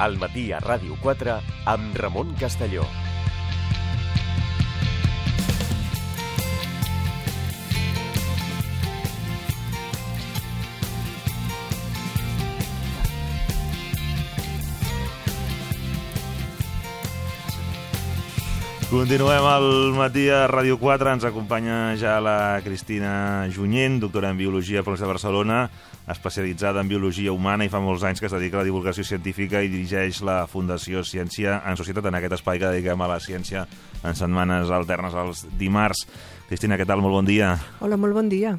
al matí a Ràdio 4 amb Ramon Castelló. Continuem al matí a Ràdio 4. Ens acompanya ja la Cristina Junyent, doctora en Biologia per la de Barcelona, especialitzada en Biologia Humana i fa molts anys que es dedica a la divulgació científica i dirigeix la Fundació Ciència en Societat, en aquest espai que dediquem a la ciència en setmanes alternes als dimarts. Cristina, què tal? Molt bon dia. Hola, molt bon dia.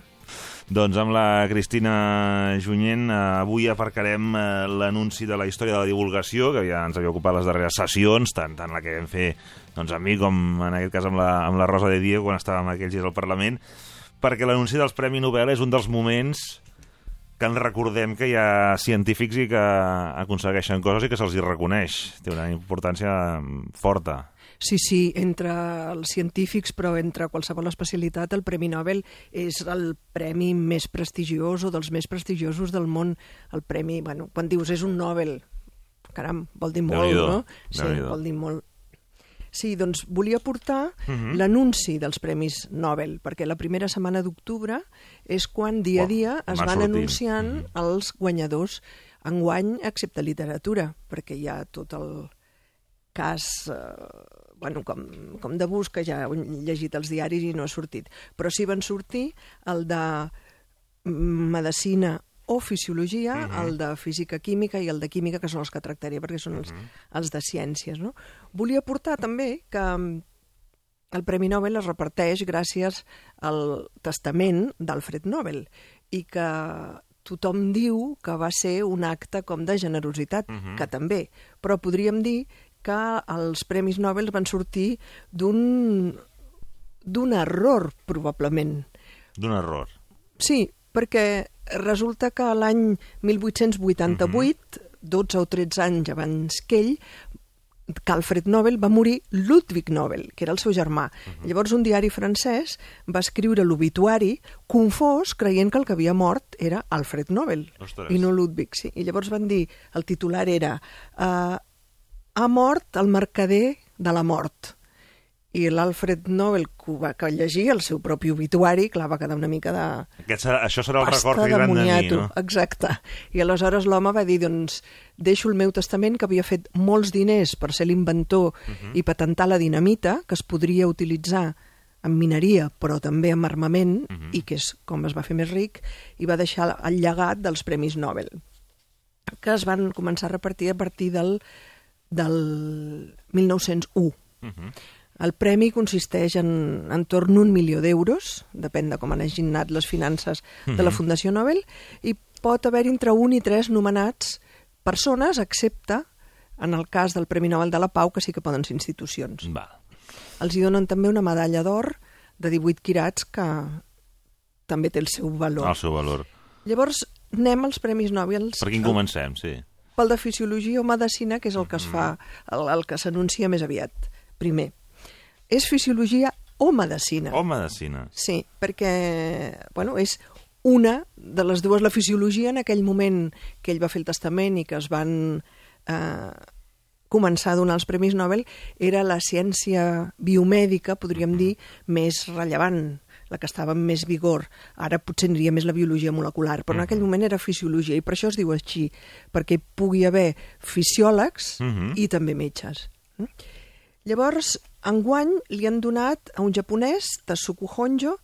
Doncs amb la Cristina Junyent eh, avui aparcarem eh, l'anunci de la història de la divulgació, que ja ens havia ocupat les darreres sessions, tant, tant la que vam fer doncs, amb mi com en aquest cas amb la, amb la Rosa de Diego quan estàvem aquells dies al Parlament, perquè l'anunci dels Premi Nobel és un dels moments que ens recordem que hi ha científics i que aconsegueixen coses i que se'ls hi reconeix. Té una importància forta. Sí, sí, entre els científics, però entre qualsevol especialitat, el Premi Nobel és el premi més prestigiós o dels més prestigiosos del món. El premi, bueno, quan dius és un Nobel, caram, vol dir molt, no? Sí, vol dir molt. Sí, doncs volia portar uh -huh. l'anunci dels Premis Nobel, perquè la primera setmana d'octubre és quan dia a dia es van sortint. anunciant uh -huh. els guanyadors enguany, excepte literatura, perquè hi ha tot el cas eh, bueno, com, com de bus, que ja he llegit els diaris i no ha sortit. Però sí van sortir el de medicina o fisiologia, uh mhm. -huh. el de física química i el de química, que són els que tractaré, perquè són els, uh mhm. -huh. els de ciències. No? Volia portar també que el Premi Nobel es reparteix gràcies al testament d'Alfred Nobel i que tothom diu que va ser un acte com de generositat, uh mhm. -huh. que també, però podríem dir que els Premis Nobel van sortir d'un d'un error, probablement. D'un error? Sí, perquè resulta que l'any 1888, uh -huh. 12 o 13 anys abans que ell, que Alfred Nobel va morir Ludwig Nobel, que era el seu germà. Uh -huh. Llavors un diari francès va escriure l'obituari confós creient que el que havia mort era Alfred Nobel Ostres. i no Ludwig. Sí. I llavors van dir, el titular era uh, ha mort el mercader de la mort. I l'Alfred Nobel, que va que llegir el seu propi obituari, clar, va quedar una mica de... Aquest serà, això serà el record que de mi, no? Exacte. I aleshores l'home va dir, doncs, deixo el meu testament, que havia fet molts diners per ser l'inventor uh mhm. -huh. i patentar la dinamita, que es podria utilitzar en mineria, però també en armament, uh mhm. -huh. i que és com es va fer més ric, i va deixar el llegat dels Premis Nobel, que es van començar a repartir a partir del del 1901. Uh -huh. El premi consisteix en, en torn un milió d'euros, depèn de com han aginat les finances uh -huh. de la Fundació Nobel, i pot haver entre un i tres nomenats persones, excepte en el cas del Premi Nobel de la Pau, que sí que poden ser institucions. Va. Els hi donen també una medalla d'or de 18 quirats que també té el seu valor. El seu valor. Llavors, anem als Premis Nobel. Per quin comencem, sí pel de Fisiologia o Medicina, que és el que es fa, el, el que s'anuncia més aviat, primer. És Fisiologia o Medicina. O Medicina. Sí, perquè, bueno, és una de les dues, la fisiologia, en aquell moment que ell va fer el testament i que es van eh, començar a donar els Premis Nobel, era la ciència biomèdica, podríem dir, més rellevant la que estava amb més vigor. Ara potser aniria més la biologia molecular, però en aquell moment era fisiologia, i per això es diu així, perquè pugui haver fisiòlegs uh -huh. i també metges. Mm? Llavors, enguany li han donat a un japonès, Tasuku Honjo,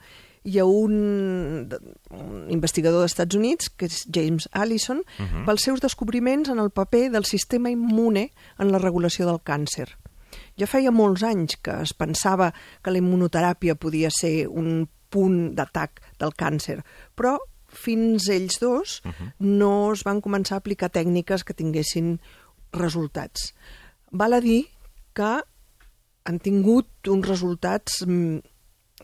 i a un, un investigador dels Estats Units, que és James Allison, uh -huh. pels seus descobriments en el paper del sistema immune en la regulació del càncer. Ja feia molts anys que es pensava que la immunoteràpia podia ser un punt d'atac del càncer, però fins ells dos uh -huh. no es van començar a aplicar tècniques que tinguessin resultats. Val a dir que han tingut uns resultats mm,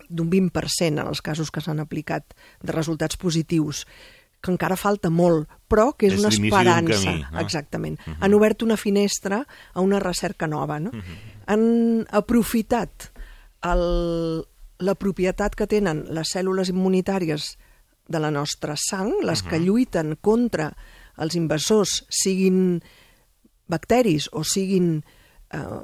d'un 20% en els casos que s'han aplicat de resultats positius que encara falta molt, però que és, és una esperança. Camí, no? Exactament. Uh -huh. Han obert una finestra a una recerca nova. No? Uh -huh. Han aprofitat el, la propietat que tenen les cèl·lules immunitàries de la nostra sang, les uh -huh. que lluiten contra els invasors, siguin bacteris o siguin eh,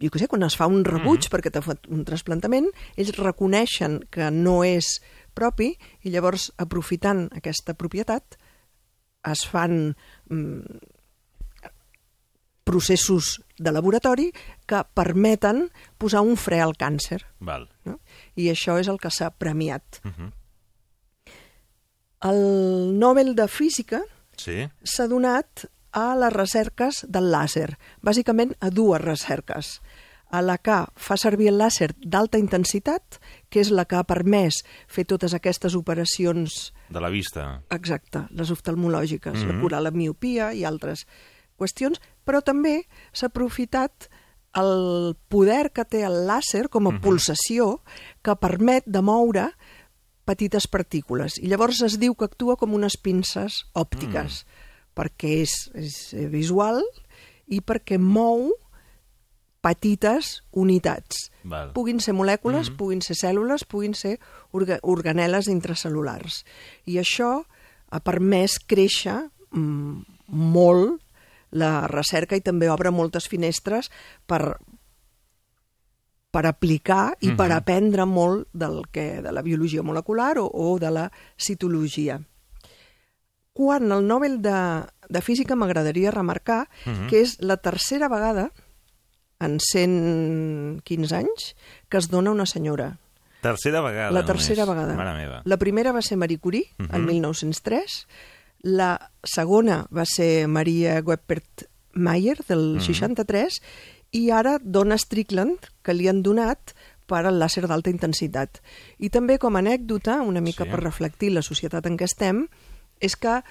jo què sé, quan es fa un rebuig mm -hmm. perquè t'ha fet un trasplantament, ells reconeixen que no és propi i llavors, aprofitant aquesta propietat, es fan mm, processos de laboratori que permeten posar un fre al càncer. Val. No? I això és el que s'ha premiat. Uh -huh. El Nobel de Física Sí. s'ha donat a les recerques del làser, bàsicament a dues recerques. A la que fa servir el làser d'alta intensitat, que és la que ha permès fer totes aquestes operacions De la vista. Exacte, les oftalmològiques, mm -hmm. la curar la miopia i altres qüestions, però també s'ha aprofitat el poder que té el làser com a Mhm. pulsació que permet de moure petites partícules. I llavors es diu que actua com unes pinces òptiques, perquè és, és visual i perquè mou petites unitats. Val. Puguin ser molècules, Mhm. puguin ser cèl·lules, puguin ser orga organeles intracel·lulars. I això ha permès créixer mm, molt la recerca i també obre moltes finestres per per aplicar i per Mhm. aprendre molt del que, de la biologia molecular o, o de la citologia. Quan el Nobel de, de Física m'agradaria remarcar Mhm. que és la tercera vegada en 115 anys que es dona una senyora. Tercera vegada La tercera només. vegada. Mare meva. La primera va ser Marie Curie, uh -huh. el Mhm. 1903. La segona va ser Maria Goeppert Mayer, del Mhm. 63. I ara Donna Strickland, que li han donat per al làser d'alta intensitat. I també, com a anècdota, una mica Sí. per reflectir la societat en què estem, és que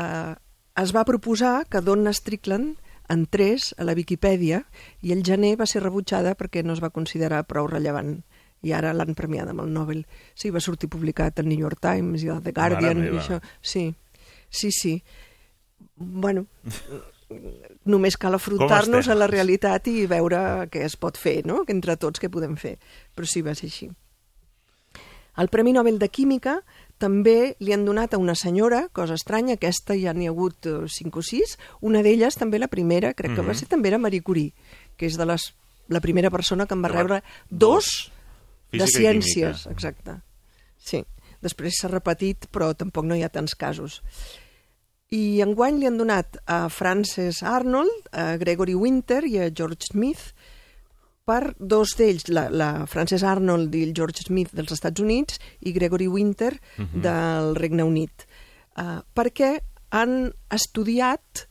eh, es va proposar que Donna Strickland entrés a la Viquipèdia i el gener va ser rebutjada perquè no es va considerar prou rellevant i ara l'han premiada amb el Nobel. Sí, va sortir publicat al New York Times i al The Guardian i això. Sí, sí, sí. Bueno, només cal afrontar-nos a la realitat i veure què es pot fer, no? Que entre tots què podem fer. Però sí, va ser així. El Premi Nobel de Química també li han donat a una senyora, cosa estranya, aquesta ja n'hi ha hagut eh, cinc o sis, una d'elles també la primera, crec que va Mhm. ser també era Marie Curie, que és de les, la primera persona que en va rebre dos. de Física i ciències, exacte. Sí, després s'ha repetit, però tampoc no hi ha tants casos. I enguany li han donat a Frances Arnold, a Gregory Winter i a George Smith per dos d'ells, la, la Frances Arnold i el George Smith dels Estats Units i Gregory Winter Mhm. del Regne Unit, uh, perquè han estudiat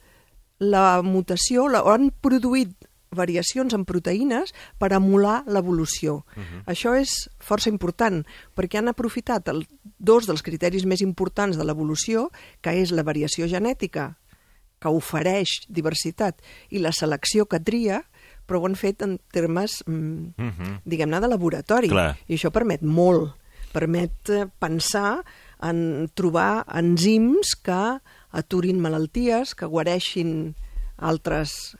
la mutació, la, o han produït variacions en proteïnes per emular l'evolució. Uh -huh. Això és força important, perquè han aprofitat el, dos dels criteris més importants de l'evolució, que és la variació genètica, que ofereix diversitat, i la selecció que tria, però ho han fet en termes, mm, Mhm. diguem-ne, de laboratori. Clar. I això permet molt. Permet eh, pensar en trobar enzims que aturin malalties, que guareixin altres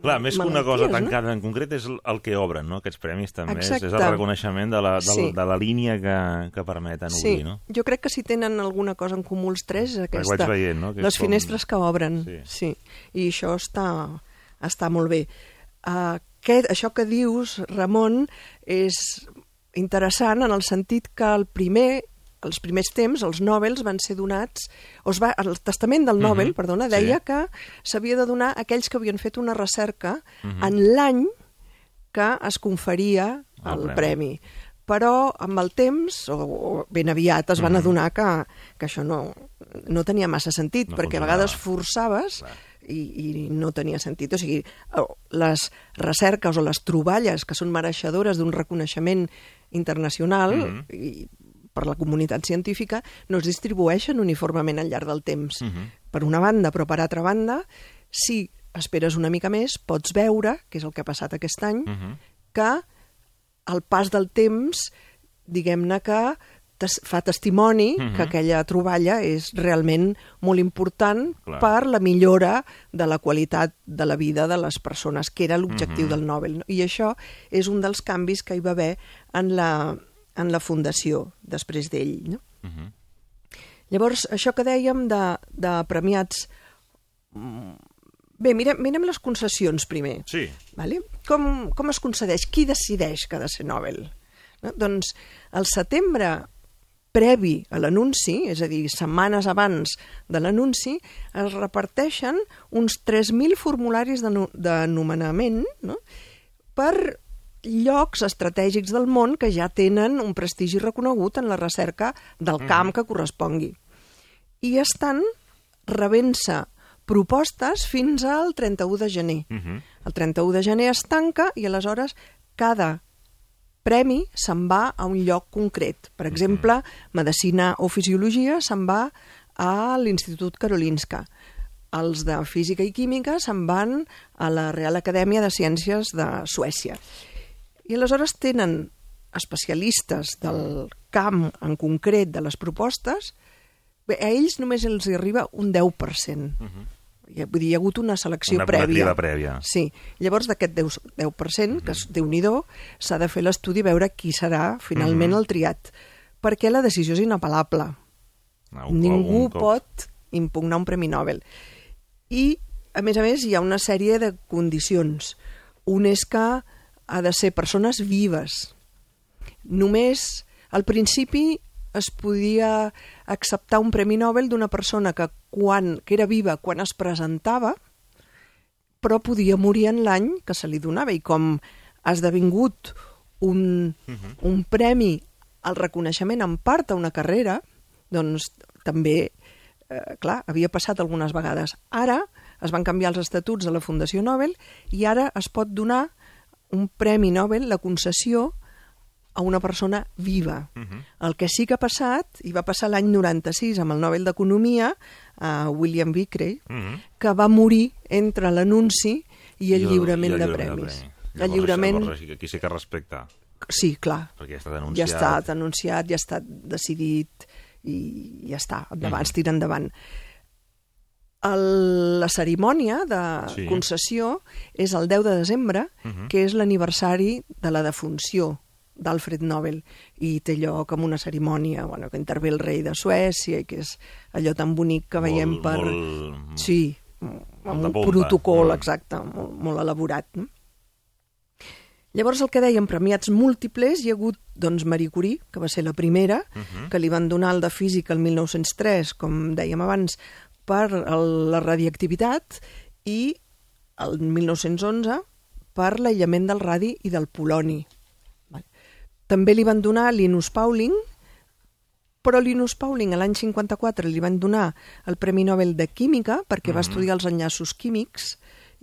Clar, més que una cosa malalties, no? tancada en concret és el- que obren, no? Aquests premis també. És, és el Exacte. reconeixement de la, de, Sí. de la línia que, que permeten Sí, obrir, no? jo crec que si tenen alguna cosa en comú els tres és aquesta, vaig veient, no? Que les com- finestres que obren. Sí. Sí. I això està, està molt bé. Uh, aquest, això que dius, Ramon, és interessant en el sentit que el primer els primers temps, els Nobels van ser donats, o es va, el testament del Nobel, Mhm, perdona, sí. deia que s'havia de donar a aquells que havien fet una recerca Mhm. en l'any que es conferia El el, premi. premi. Però amb el temps, o, o ben aviat, es van Mhm. adonar que, que això no, no tenia massa sentit, No perquè a vegades forçaves Clar. I, i no tenia sentit. O sigui, les recerques o les troballes que són mereixedores d'un reconeixement internacional Mhm. i per la comunitat científica no es distribueixen uniformement al llarg del temps. Mhm. Per una banda, però per altra banda, si esperes una mica més, pots veure, que és el que ha passat aquest any, Mhm. que al pas del temps, diguem-ne que tes fa testimoni Mhm. que aquella troballa és realment molt important Clar. per la millora de la qualitat de la vida de les persones, que era l'objectiu Mhm. del Nobel. no? I això és un dels canvis que hi va haver en la, en la fundació després d'ell. No? Mhm. Llavors, això que dèiem de, de premiats Bé, mirem, mirem les concessions primer. Sí. Vale? Com, com es concedeix? Qui decideix que ha de ser Nobel? No? Doncs el setembre previ a l'anunci, és a dir, setmanes abans de l'anunci, es reparteixen uns 3.000 formularis de, no, de nomenament no? per llocs estratègics del món que ja tenen un prestigi reconegut en la recerca del camp que correspongui. I estan rebent-se propostes fins al 31 de gener. Uh -huh. El 31 de gener es tanca i aleshores cada premi se'n va a un lloc concret. Per exemple, Medicina o Fisiologia se'n va a l'Institut Karolinska. Els de Física i Química se'n van a la Real Acadèmia de Ciències de Suècia. I aleshores tenen especialistes del camp en concret de les propostes, bé, a ells només els hi arriba un 10%. Uh -huh. Vull dir, hi ha hagut una selecció Una- una prèvia. criba prèvia. Sí. Llavors, d'aquest 10%, 10% que és déu nhi s'ha de fer l'estudi veure qui serà finalment el triat. Perquè la decisió és inapel·lable. Ah, un Ningú un cop. pot impugnar un Premi Nobel. I, a més a més, hi ha una sèrie de condicions. Un és que ha de ser persones vives. Només, al principi, es podia acceptar un Premi Nobel d'una persona que, quan, que era viva quan es presentava, però podia morir en l'any que se li donava. I com ha esdevingut un, un premi al reconeixement en part a una carrera, doncs també, eh, clar, havia passat algunes vegades. Ara es van canviar els estatuts de la Fundació Nobel i ara es pot donar un Premi Nobel, la concessió, a una persona viva. Uh -huh. El que sí que ha passat, i va passar l'any 96 amb el Nobel d'Economia, a William Vickrey, uh. -huh. que va morir entre l'anunci i el I lliurament i el de premis. premi. El lliurament, llavors, aquí sí que respecta, sí, clar, perquè ja està ja denunciat. ha estat anunciat, ja ha estat decidit i ja està, endavant, Mhm. es tira endavant. El, la cerimònia de Sí. concessió és el 10 de desembre, Mhm. que és l'aniversari de la defunció d'Alfred Nobel i té lloc amb una cerimònia bueno, que intervé el rei de Suècia i que és allò tan bonic que veiem Molt- per... molt- Sí, amb un pompa. protocol Mm. exacte, molt, molt elaborat. No? Llavors, el que dèiem, premiats múltiples, hi ha hagut doncs, Marie Curie, que va ser la primera, uh -huh. que li van donar el de física el 1903, com dèiem abans, per el, la radiactivitat, i el 1911 per l'aïllament del radi i del poloni. També li van donar Linus Pauling, però Linus Pauling a l'any 54 li van donar el Premi Nobel de Química perquè va estudiar els enllaços químics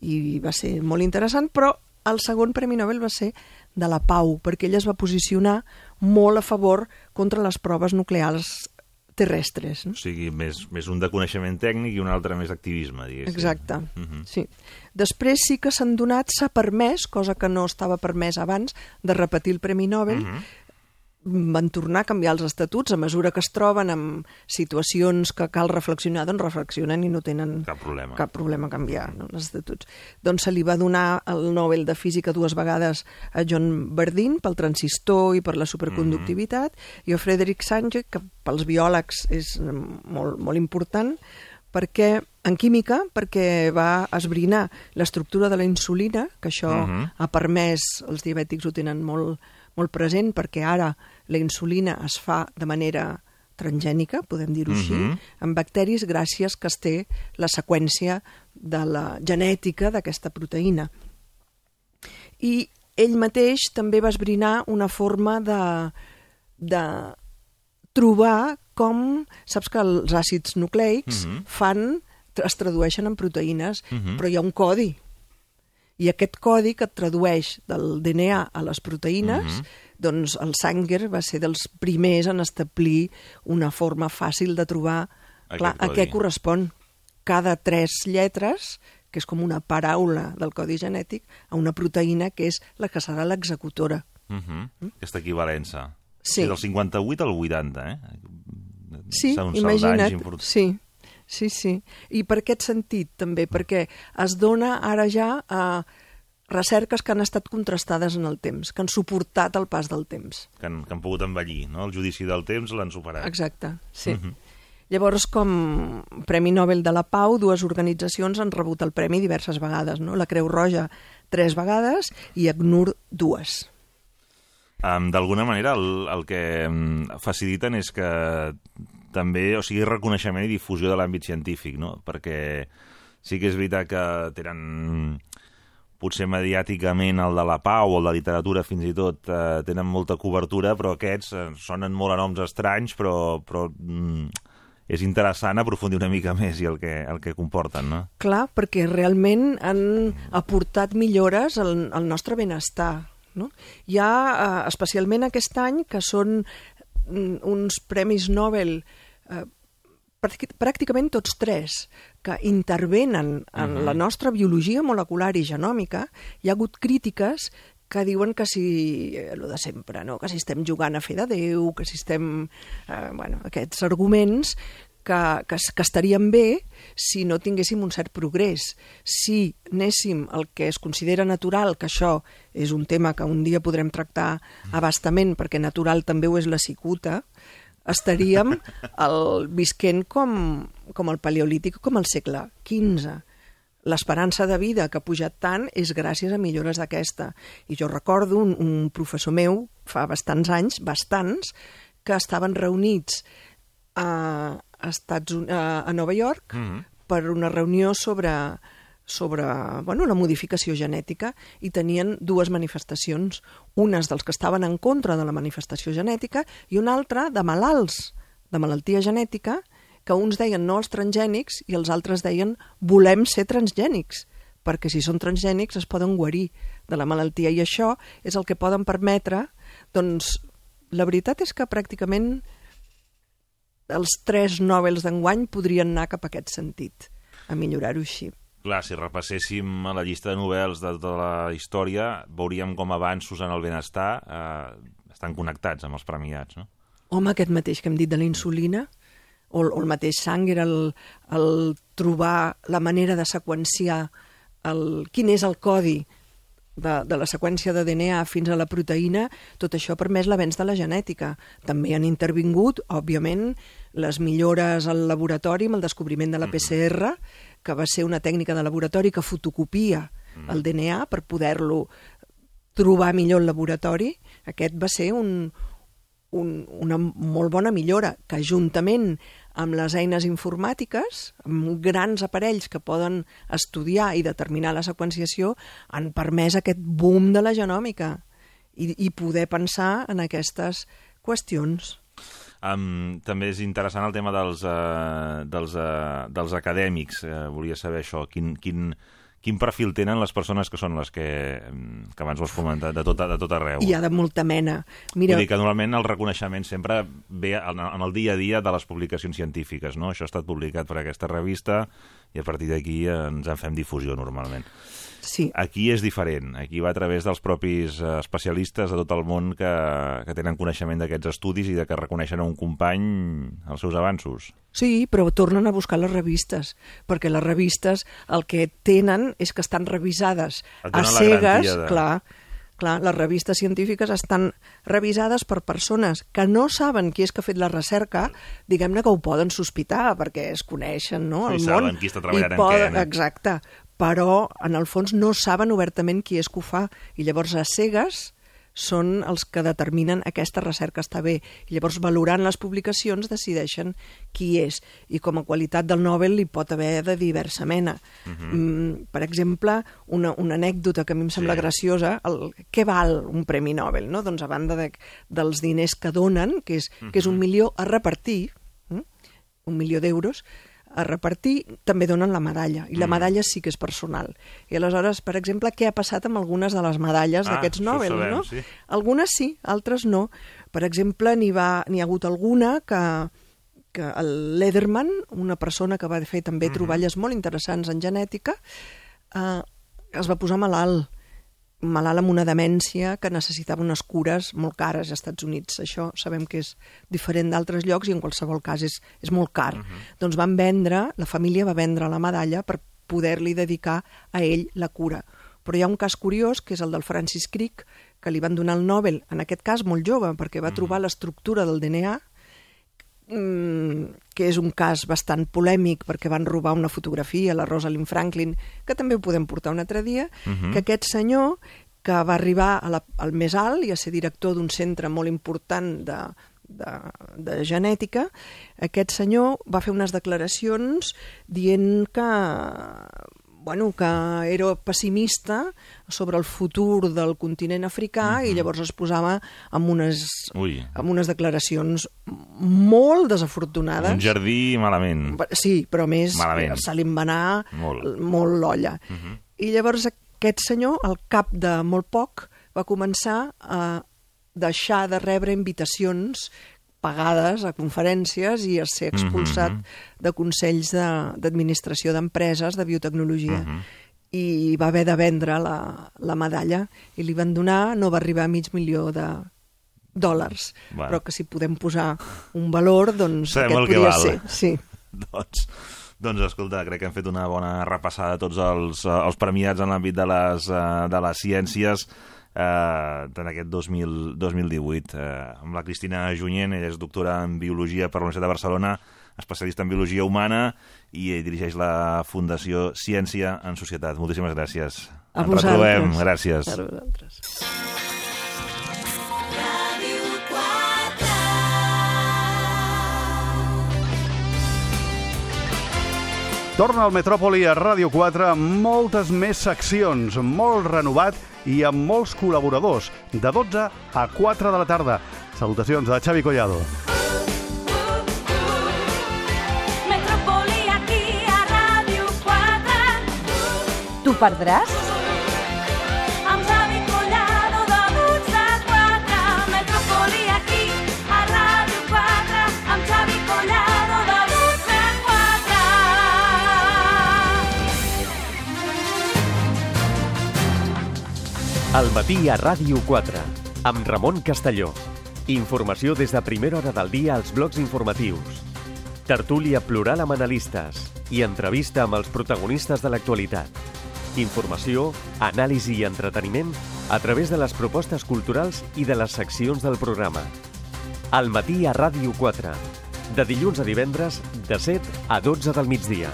i va ser molt interessant, però el segon Premi Nobel va ser de la pau, perquè ell es va posicionar molt a favor contra les proves nuclears terrestres. No? O sigui, més, més un de coneixement tècnic i un altre més d'activisme, diguéssim. Exacte, Mhm. sí. Després sí que s'han donat, s'ha permès, cosa que no estava permès abans, de repetir el Premi Nobel, Mhm. Van tornar a canviar els estatuts a mesura que es troben en situacions que cal reflexionar, doncs reflexionen i no tenen Cap problema. cap problema a canviar no, els estatuts. Doncs se li va donar el Nobel de Física dues vegades a John Bardeen pel transistor i per la superconductivitat i a Frederick Sanger, que pels biòlegs és mm, molt, molt important, perquè en química, perquè va esbrinar l'estructura de la insulina, que això Mhm. ha permès, els diabètics ho tenen molt, molt present, perquè ara la insulina es fa de manera transgènica, podem dir-ho així, Mhm. en bacteris gràcies que es té la seqüència de la genètica d'aquesta proteïna. I ell mateix també va esbrinar una forma de, de trobar com... Saps que els àcids nucleics Mhm. fan, es tradueixen en proteïnes, Mhm. però hi ha un codi. I aquest codi que et tradueix del DNA a les proteïnes, Mhm. doncs el Sanger va ser dels primers en establir una forma fàcil de trobar Aquest clar, a codi. què correspon cada tres lletres, que és com una paraula del codi genètic, a una proteïna que és la que serà l'executora. Uh -huh. Aquesta equivalença. Sí. És del 58 al 80, eh? Sí, imagina't. Sí, sí, sí. I per aquest sentit, també, perquè es dona ara ja a recerques que han estat contrastades en el temps, que han suportat el pas del temps. Que han, que han pogut envellir, no? El judici del temps l'han superat. Exacte, sí. Mhm. Llavors, com Premi Nobel de la Pau, dues organitzacions han rebut el premi diverses vegades, no? La Creu Roja tres vegades i ACNUR dues. Um, D'alguna manera, el, el que faciliten és que també, o sigui, reconeixement i difusió de l'àmbit científic, no? Perquè sí que és veritat que tenen potser mediàticament el de la pau o el de literatura fins i tot eh, tenen molta cobertura, però aquests eh, sonen molt a noms estranys, però, però mm, és interessant aprofundir una mica més i el que, el que comporten, no? Clar, perquè realment han aportat millores al, al nostre benestar. No? Hi ha, eh, especialment aquest any, que són mm, uns premis Nobel eh, pràctic- pràcticament tots tres, que intervenen en la nostra biologia molecular i genòmica, hi ha hagut crítiques que diuen que si, eh, lo de sempre, no? que si estem jugant a fer de Déu, que si estem... Eh, bueno, aquests arguments que, que, que estarien bé si no tinguéssim un cert progrés. Si anéssim al que es considera natural, que això és un tema que un dia podrem tractar abastament, perquè natural també ho és la cicuta, estaríem el, visquent com, com el paleolític, com el segle XV. L'esperança de vida que ha pujat tant és gràcies a millores d'aquesta. I jo recordo un, un professor meu, fa bastants anys, bastants, que estaven reunits a, a, Estats, a, a Nova York Mhm. per una reunió sobre, sobre bueno, la modificació genètica i tenien dues manifestacions, unes dels que estaven en contra de la manifestació genètica i una altra de malalts de malaltia genètica que uns deien no als transgènics i els altres deien volem ser transgènics perquè si són transgènics es poden guarir de la malaltia i això és el que poden permetre doncs la veritat és que pràcticament els tres Nobels d'enguany podrien anar cap a aquest sentit, a millorar-ho així. Clar, si repasséssim la llista de novel·les de tota la història, veuríem com avanços en el benestar eh, estan connectats amb els premiats, no? Home, aquest mateix que hem dit de la insulina, o, o el mateix sang, era el, el trobar la manera de seqüenciar el, quin és el codi de, de la seqüència de DNA fins a la proteïna, tot això ha permès l'avenç de la genètica. També han intervingut, òbviament, les millores al laboratori amb el descobriment de la PCR, que va ser una tècnica de laboratori que fotocopia el DNA per poder-lo trobar millor al laboratori. Aquest va ser un, un, una molt bona millora que juntament amb les eines informàtiques, amb grans aparells que poden estudiar i determinar la seqüenciació, han permès aquest boom de la genòmica i, i poder pensar en aquestes qüestions. Um, també és interessant el tema dels, uh, dels, uh, dels acadèmics. Uh, volia saber això. Quin, quin, quin perfil tenen les persones que són les que, que abans ho has comentat, de tot, de tot arreu? Hi ha de molta mena. Mira, Mira, Vull dir que normalment el reconeixement sempre ve en, en el dia a dia de les publicacions científiques, no? Això ha estat publicat per aquesta revista i a partir d'aquí ens en fem difusió normalment. sí, Aquí és diferent, aquí va a través dels propis eh, especialistes de tot el món que, que tenen coneixement d'aquests estudis i de que reconeixen a un company els seus avanços. Sí, però tornen a buscar les revistes, perquè les revistes el que tenen és que estan revisades a cegues, de- clar, clar, les revistes científiques estan revisades per persones que no saben qui és que ha fet la recerca, diguem-ne que ho poden sospitar, perquè es coneixen, no?, el saben món. qui està treballant i en què, no? Exacte, però en el fons no saben obertament qui és que ho fa, i llavors a cegues són els que determinen aquesta recerca està bé. I llavors, valorant les publicacions, decideixen qui és. I com a qualitat del Nobel hi pot haver de diversa mena. Uh -huh. mm, per exemple, una, una anècdota que a mi em sembla Sí. sí. graciosa, el, què val un Premi Nobel? No? Doncs a banda de, dels diners que donen, que és, uh -huh. que és un milió a repartir, mm? un milió d'euros, a repartir, també donen la medalla, i la medalla sí que és personal. I aleshores, per exemple, què ha passat amb algunes de les medalles Ah, d'aquests Nobel, sabem, no? sí. Algunes sí, altres no. Per exemple, n'hi ha hagut alguna que, que el Lederman, una persona que va fer també troballes molt interessants en genètica, eh, es va posar malalt malalt amb una demència que necessitava unes cures molt cares als Estats Units. Això sabem que és diferent d'altres llocs i en qualsevol cas és, és molt car. Uh -huh. Doncs van vendre, la família va vendre la medalla per poder-li dedicar a ell la cura. Però hi ha un cas curiós, que és el del Francis Crick, que li van donar el Nobel, en aquest cas molt jove, perquè va trobar l'estructura del DNA que és un cas bastant polèmic perquè van robar una fotografia, la Rosalind Franklin, que també ho podem portar un altre dia, uh -huh. que aquest senyor que va arribar a la, al més alt i a ser director d'un centre molt important de, de, de genètica, aquest senyor va fer unes declaracions dient que bueno, que era pessimista sobre el futur del continent africà mm -hmm. i mhm. llavors es posava amb unes, Ui. amb unes declaracions molt desafortunades. Un jardí malament. Sí, però més malament. se li va anar molt, molt l'olla. Mm -hmm. I llavors aquest senyor, al cap de molt poc, va començar a deixar de rebre invitacions pagades a conferències i a ser expulsat mm -hmm. de consells d'administració de, d'empreses de biotecnologia. Mm -hmm. I va haver de vendre la, la medalla i li van donar, no va arribar a mig milió de dòlars, bueno. però que si podem posar un valor, doncs Sabem aquest podria val. ser. Sí. doncs, doncs, escolta, crec que hem fet una bona repassada de tots els, els premiats en l'àmbit de, les, eh, de les ciències eh, en aquest 2000, 2018 eh, amb la Cristina Junyent, ella és doctora en Biologia per la Universitat de Barcelona, especialista en Biologia Humana i dirigeix la Fundació Ciència en Societat. Moltíssimes gràcies. A Ens vosaltres. retrobem. Gràcies. A vosaltres. Torna al Metròpoli a Ràdio 4 amb moltes més seccions, molt renovat i amb molts col·laboradors, de 12 a 4 de la tarda. Salutacions de Xavi Collado. Metrópoli aquí a Ràdio 4. T'ho perdràs? 4. Al matí a Ràdio 4, amb Ramon Castelló. Informació des de primera hora del dia als blocs informatius. Tertúlia plural amb analistes i entrevista amb els protagonistes de l'actualitat. Informació, anàlisi i entreteniment a través de les propostes culturals i de les seccions del programa. Al matí a Ràdio 4, de dilluns a divendres, de 7 a 12 del migdia.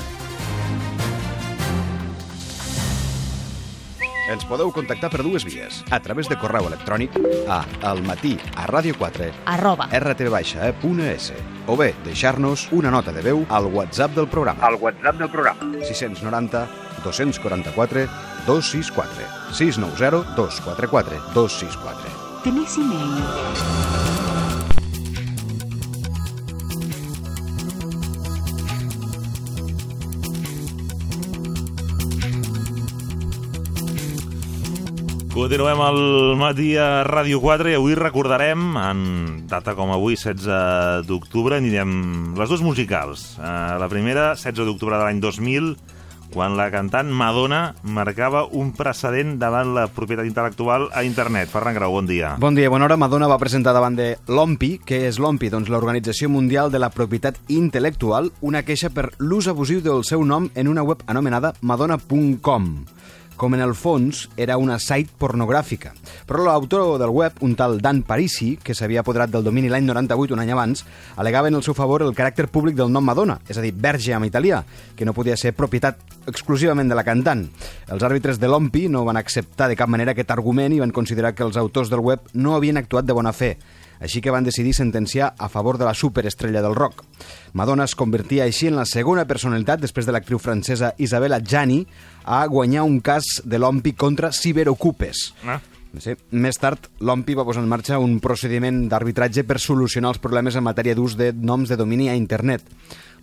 Ens podeu contactar per dues vies. A través de correu electrònic a almatí a ràdio4 Arroba. rtbaixa.es o bé deixar-nos una nota de veu al WhatsApp del programa. Al WhatsApp del programa. 690 244 264 690 244 264. ¿Tenés email? Continuem al matí a Ràdio 4 i avui recordarem, en data com avui, 16 d'octubre, anirem les dues musicals. Eh, la primera, 16 d'octubre de l'any 2000, quan la cantant Madonna marcava un precedent davant la propietat intel·lectual a internet. Ferran Grau, bon dia. Bon dia, bona hora. Madonna va presentar davant de l'OMPI, que és l'OMPI, doncs l'Organització Mundial de la Propietat Intel·lectual, una queixa per l'ús abusiu del seu nom en una web anomenada madonna.com com en el fons era una site pornogràfica. Però l'autor del web, un tal Dan Parisi, que s'havia apoderat del domini l'any 98, un any abans, alegava en el seu favor el caràcter públic del nom Madonna, és a dir, verge en italià, que no podia ser propietat exclusivament de la cantant. Els àrbitres de l'OMPI no van acceptar de cap manera aquest argument i van considerar que els autors del web no havien actuat de bona fe així que van decidir sentenciar a favor de la superestrella del rock. Madonna es convertia així en la segona personalitat, després de l'actriu francesa Isabella Gianni, a guanyar un cas de l'OMPI contra ciberocupes. Ah. Sí. Més tard, l'OMPI va posar en marxa un procediment d'arbitratge per solucionar els problemes en matèria d'ús de noms de domini a internet.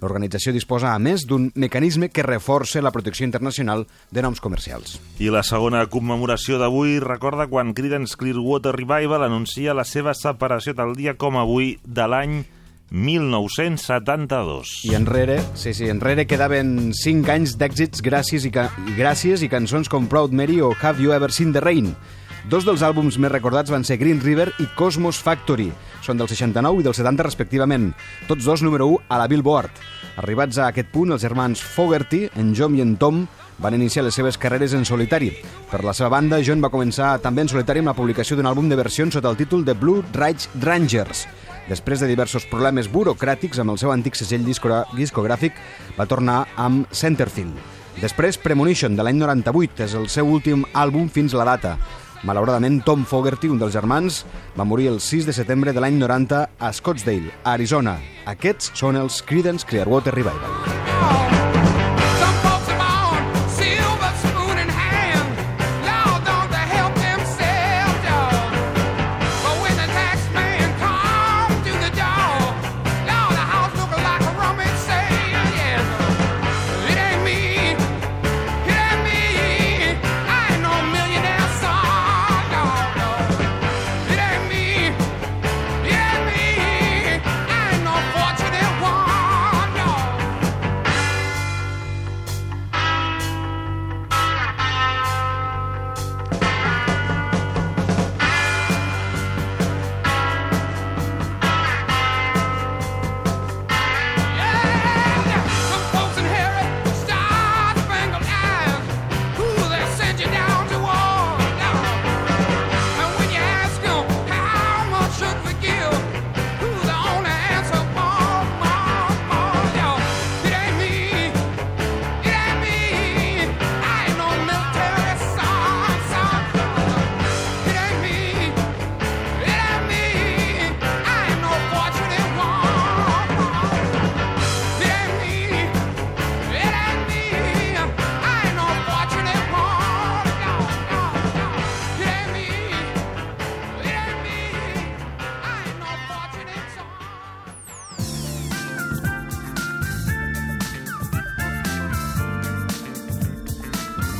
L'organització disposa, a més, d'un mecanisme que reforça la protecció internacional de noms comercials. I la segona commemoració d'avui recorda quan Creedence Clearwater Revival anuncia la seva separació tal dia com avui de l'any 1972. I enrere, sí, sí, enrere quedaven 5 anys d'èxits gràcies i, ca gràcies i cançons com Proud Mary o Have You Ever Seen the Rain. Dos dels àlbums més recordats van ser Green River i Cosmos Factory. Són del 69 i del 70 respectivament. Tots dos número 1 a la Billboard. Arribats a aquest punt, els germans Fogerty, en John i en Tom, van iniciar les seves carreres en solitari. Per la seva banda, John va començar també en solitari amb la publicació d'un àlbum de versions sota el títol de Blue Ridge Rangers. Després de diversos problemes burocràtics amb el seu antic segell discogràfic, va tornar amb Centerfield. Després, Premonition, de l'any 98, és el seu últim àlbum fins la data. Malauradament, Tom Fogerty, un dels germans, va morir el 6 de setembre de l'any 90 a Scottsdale, Arizona. Aquests són els Creedence Clearwater Revival. Some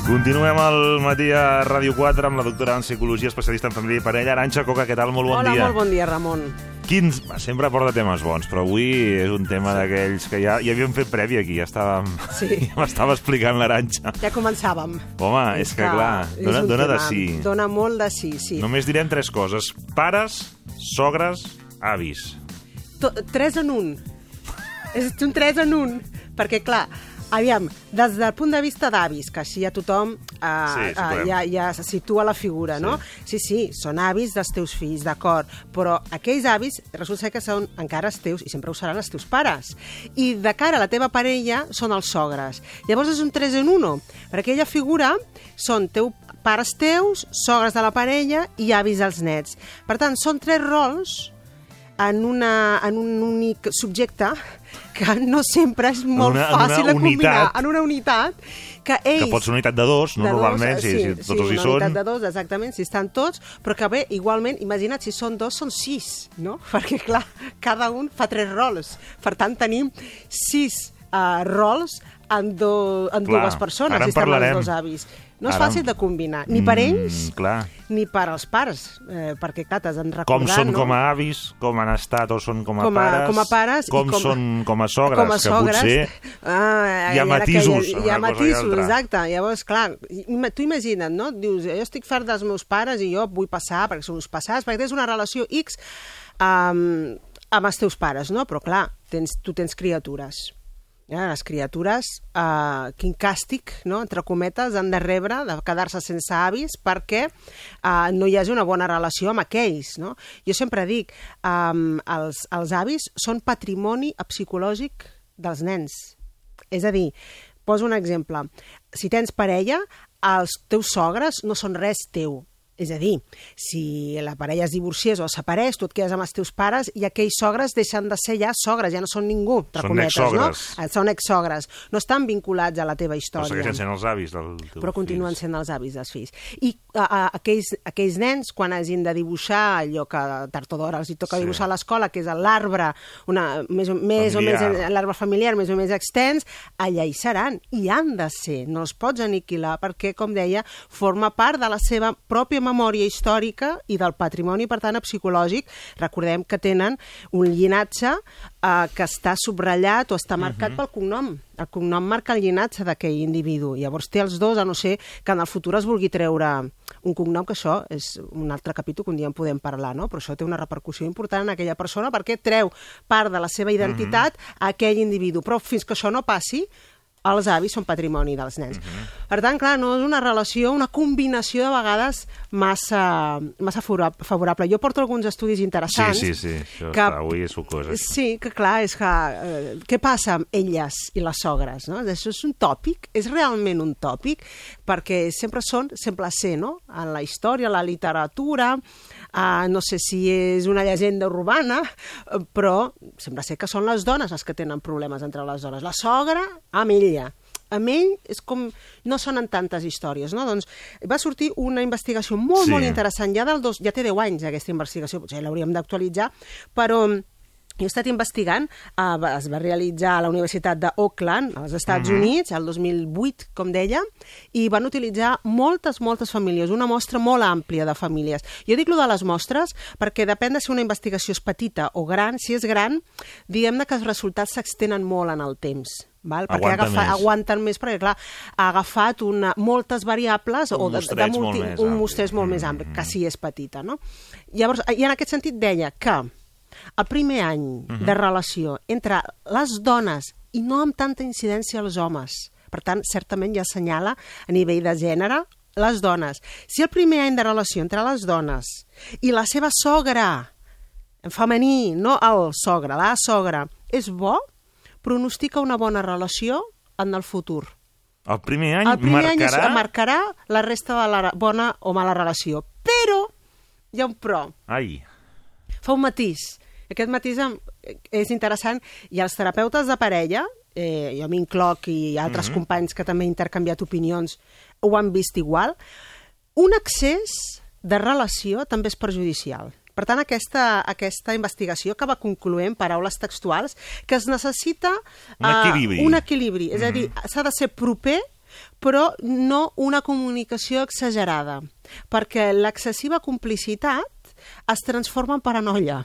Continuem al matí a Ràdio 4 amb la doctora en Psicologia, especialista en família i parella, Aranxa Coca, què tal? Molt bon Hola, dia. molt bon dia, Ramon. Quins... Sempre porta temes bons, però avui és un tema d'aquells que ja, ja havíem fet previ aquí, ja estàvem... Sí. Ja m'estava explicant l'Aranxa. Ja començàvem. Home, és que, clar, és dona, dona de tema- sí. Dona molt de sí, sí. Només direm tres coses. Pares, sogres, avis. To tres en un. És un tres en un. Perquè, clar, aviam, des del punt de vista d'avis, que així ja tothom eh, Sí, eh, ja, ja se situa la figura, no? Sí, sí, són avis dels teus fills, d'acord, però aquells avis resulta que són encara els teus, i sempre ho seran els teus pares. I de cara a la teva parella són els sogres. Llavors és un 3 en 1, perquè aquella figura són teu pares teus, sogres de la parella i avis dels nets. Per tant, són tres rols en, una, en un únic subjecte que no sempre és molt una- en una fàcil de combinar. unitat. En una unitat que ells... Que pot ser una unitat de dos, no? de dos, Normalment, si, sí, si tots els hi una són. unitat de dos, exactament, si estan tots, però que bé, igualment, imagina't, si són dos, són sis, no? Perquè, clar, cada un fa tres rols. Per tant, tenim sis uh, rols en, do, en Clar, dues persones, si estan els dos avis. No és Ara- fàcil de combinar, ni per ells, Mm, clar. ni per als pares, eh, perquè, clar, t'has de recordar, Com són no? com a avis, com han estat o són com a, com a, pares, com a pares com, i com, són com a sogres, com a sogres, que potser ah, hi ha matisos Hi, en hi ha matisos, exacte. Llavors, clar, tu imagina't, no? Dius, jo estic fart dels meus pares i jo vull passar, perquè són uns passats, perquè tens una relació X amb, amb els teus pares, no? Però, clar, tens, tu tens criatures. Ja, les criatures, eh, quin càstig, no? entre cometes, han de rebre de quedar-se sense avis perquè eh, no hi hagi una bona relació amb aquells. No? Jo sempre dic, eh, els, els avis són patrimoni psicològic dels nens. És a dir, poso un exemple. Si tens parella, els teus sogres no són res teu. És a dir, si la parella es divorcies o es separés, tu et quedes amb els teus pares i aquells sogres deixen de ser ja sogres, ja no són ningú, entre Són cometes, no? exsogres. Eh, Són exsogres. No estan vinculats a la teva però història segueixen sent els avis del teu però continuen fills. sent els avis dels fills. I a, a, aquells, aquells nens, quan hagin de dibuixar allò que tard o d'hora els hi toca Sí. dibuixar a l'escola, que és l'arbre, una més, o- més o més l'arbre familiar més o més extens, allà hi seran, i han de ser, no els pots aniquilar, perquè, com deia, forma part de la seva pròpia memòria històrica i del patrimoni, per tant, psicològic. Recordem que tenen un llinatge eh, que està subratllat o està marcat pel cognom. El cognom marca el llinatge d'aquell individu. Llavors té els dos, a no ser que en el futur es vulgui treure un cognom, que això és un altre capítol que un dia en podem parlar, no? però això té una repercussió important en aquella persona perquè treu part de la seva identitat a aquell individu. Però fins que això no passi, els avis són patrimoni dels nens. Per tant, clar, no és una relació, una combinació de vegades massa, massa favora- favorable. Jo porto alguns estudis Sí, interessants. sí, sí, això que- està, avui és sucós. això. Sí, que clar, és que... Eh, què passa amb elles i les sogres? No? Això és un tòpic? És realment un tòpic? Perquè sempre són, sempre ser, no? En la història, la literatura, eh, no sé si és una llegenda urbana, eh, però sembla ser que són les dones les que tenen problemes entre les dones. La sogra amb ella amb ell és com... no sonen tantes històries, no? Doncs va sortir una investigació molt, Sí. molt interessant, ja, del dos, ja té 10 anys aquesta investigació, potser l'hauríem d'actualitzar, però jo he estat investigant, eh, es va realitzar a la Universitat d'Auckland, als Estats Mhm. Units, el 2008, com deia, i van utilitzar moltes, moltes famílies, una mostra molt àmplia de famílies. Jo dic lo de les mostres perquè depèn de si una investigació és petita o gran. Si és gran, diguem-ne que els resultats s'extenen molt en el temps. Val? Perquè Aguanta agafa, més. aguanten més, perquè clar, ha agafat una, moltes variables Un o de, de molt més un mostreig molt més ampli, que sí és petita, no? Llavors, i en aquest sentit deia que el primer any de relació entre les dones i no amb tanta incidència als homes, per tant, certament ja assenyala a nivell de gènere les dones. Si el primer any de relació entre les dones i la seva sogra, en femení, no el sogre, la sogra, és bo, pronostica una bona relació en el futur. El primer any El primer any és, marcarà... marcarà la resta de la bona o mala relació. Però hi ha un però. Ai, Fa un matís. Aquest matís és interessant i els terapeutes de parella, eh, jo m'incloc i altres companys que també he intercanviat opinions ho han vist igual, un excés de relació també és perjudicial. Per tant, aquesta, aquesta investigació acaba concloent paraules textuals que es necessita Un equilibri. un equilibri. És a dir, s'ha de ser proper però no una comunicació exagerada, perquè l'excessiva complicitat es transforma en paranoia,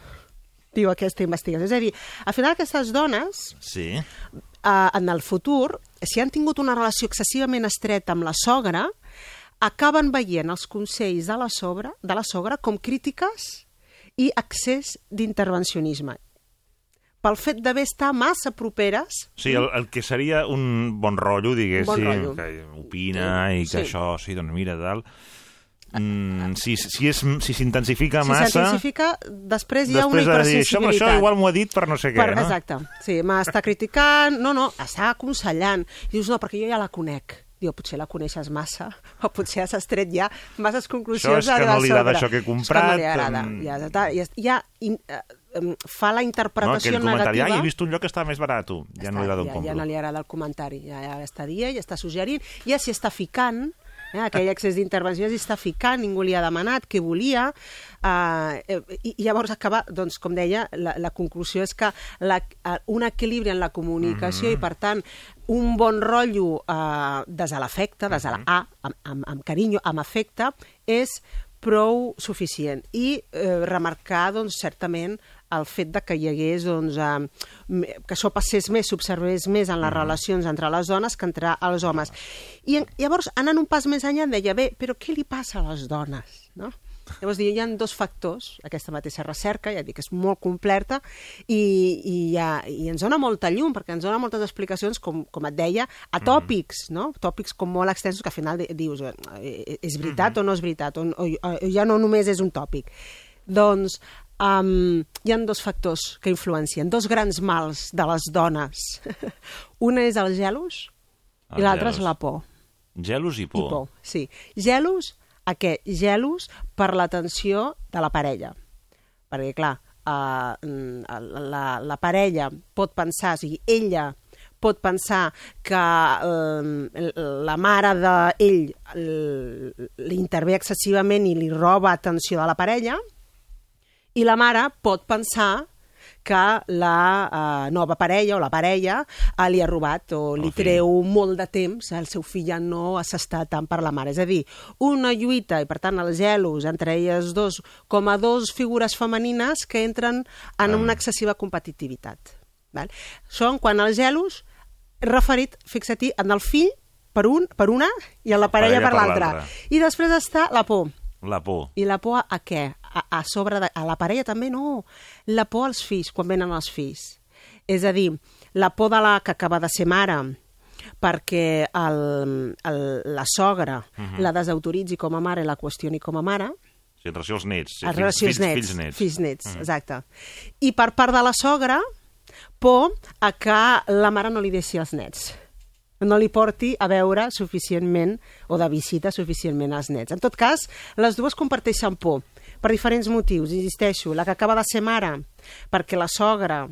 diu aquesta investigació. És a dir, al final aquestes dones sí. eh, en el futur, si han tingut una relació excessivament estreta amb la sogra, acaben veient els consells de la, sogra, de la sogra com crítiques i excés d'intervencionisme. Pel fet d'haver estar massa properes, Sí, el, el que seria un bon rotllo, diguéssim, Bon rotllo. que opina i que Sí. això, sí, doncs mira, tal... Mm, si si és- si s'intensifica si massa... s'intensifica, després hi ha una després de dir, això, hipersensibilitat. això igual m'ho ha dit per no sé què, per, no? Exacte. Sí, m'està criticant... No, no, està aconsellant. I dius, no, perquè jo ja la conec. Diu, potser la coneixes massa, o potser has estret ja masses conclusions Això és que no li agrada això que he És que no comprat, li agrada. em- Ja, ja, ja, ja eh, fa la no? interpretació comentari, negativa. ai, he vist un lloc que està més barat, ja, no li agrada un ja, compro. ja no li agrada el comentari, ja, ja està dient, ja està suggerint, ja s'hi està ficant, eh, aquell excés d'intervenció s'hi està ficant, ningú li ha demanat què volia, eh, eh, i, i llavors acaba, doncs, com deia, la, la conclusió és que la, eh, un equilibri en la comunicació Mhm. i, per tant, un bon rotllo eh, des de l'afecte, des de la A, amb, amb, amb carinyo, amb afecte, és prou suficient. I eh, remarcar, doncs, certament, el fet de que hi hagués, doncs, eh, que això passés més, s'observés més en les relacions entre les dones que entre els homes. I llavors, anant un pas més enllà, deia, bé, però què li passa a les dones? No? Llavors, hi ha dos factors, aquesta mateixa recerca, ja dic, és molt completa, i, i, ja, i ens dona molta llum, perquè ens dona moltes explicacions, com, com et deia, a tòpics, no? tòpics com molt extensos, que al final di- dius, eh, és veritat o no és veritat, o, o, o ja no només és un tòpic. Doncs um, hi ha dos factors que influencien, dos grans mals de les dones. Una és el gelos El i l'altra és la por. Gelos i por. I por, sí. Gelos, a què? Gelos per l'atenció de la parella. Perquè, clar, uh, la, la parella pot pensar, o sigui, ella pot pensar que eh, la mare d'ell li intervé excessivament i li roba atenció de la parella, i la mare pot pensar que la eh, nova parella o la parella eh, li ha robat o li El fill. treu molt de temps, el seu fill ja no s'està tant per la mare. És a dir, una lluita, i per tant els gelos entre elles dos, com a dos figures femenines que entren en una excessiva competitivitat. Val? Són quan els gelos referit, fixa-t'hi, en el fill per, un, per una i en la parella, Parella per, l'altra. I després està la por. La por. I la por a, què? A, a sobre de, a la parella també no. La por als fills, quan venen els fills. És a dir, la por de la que acaba de ser mare, perquè el, el, la sogra Mhm. la desautoritzi com a mare i la qüestioni com a mare, Sí, en relació als nets. En fills- relació als nets. Fills nets. Fills nets, Mhm. exacte. I per part de la sogra, por a que la mare no li deixi els nets no li porti a veure suficientment o de visita suficientment als nets. En tot cas, les dues comparteixen por per diferents motius, insisteixo. La que acaba de ser mare, perquè la sogra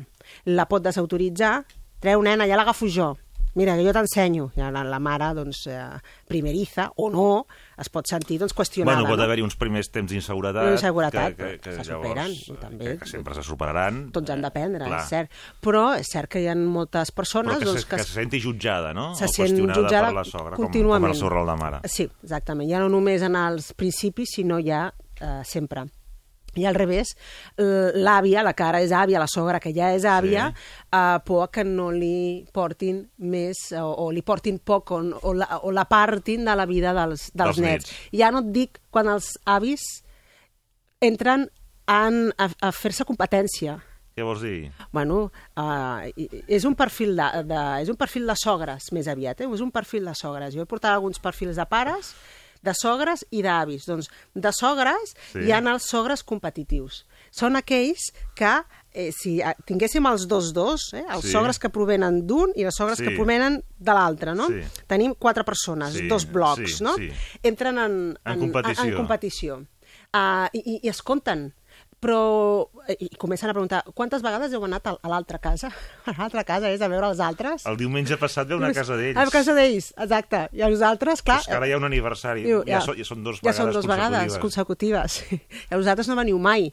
la pot desautoritzar, treu nena, ja l'agafo jo. Mira, que jo t'ensenyo. I la, la mare, doncs, eh, primeriza, o no, es pot sentir doncs, qüestionada. Bueno, pot no? haver-hi uns primers temps d'inseguretat. D'inseguretat, que, que, que, se llavors, superen, eh, també. Que, que sempre se superaran. Tots han d'aprendre, Clar. és cert. Però és cert que hi ha moltes Però persones que, doncs, se, que se senti jutjada, no? se sent jutjada per la sogra, com, contínuament. com el seu rol de mare. Sí, exactament. Ja no només en els principis, sinó ja eh, sempre. I al revés, l'àvia, la que ara és àvia, la sogra que ja és àvia, sí. eh, por que no li portin més o, o li portin poc o, o, la, o la partin de la vida dels, dels, Dels nets. nets. Ja no et dic quan els avis entren en, a, a fer-se competència. Què vols dir? Bueno, uh, és un perfil de, de, és un perfil de sogres, més aviat, eh? és un perfil de sogres. Jo he portat alguns perfils de pares, de sogres i d'avis. Doncs de sogres Sí. hi ha els sogres competitius. Són aquells que, eh, si eh, tinguéssim els dos dos, eh, els Sí. sogres que provenen d'un i els sogres Sí. que provenen de l'altre, no? Sí. Tenim quatre persones, Sí, dos blocs, sí, no? sí. Entren en, En competició. En, en competició. Uh, i, i, I es compten però eh, i comencen a preguntar quantes vegades heu anat a, l'altra casa? A l'altra casa és a veure els altres? El diumenge passat ve una casa d'ells. A la casa d'ells, exacte. I a nosaltres, clar... És que ara hi ha un aniversari. Diu, ja, so, ja són dos ja vegades són dos vegades consecutives. I a vosaltres no veniu mai.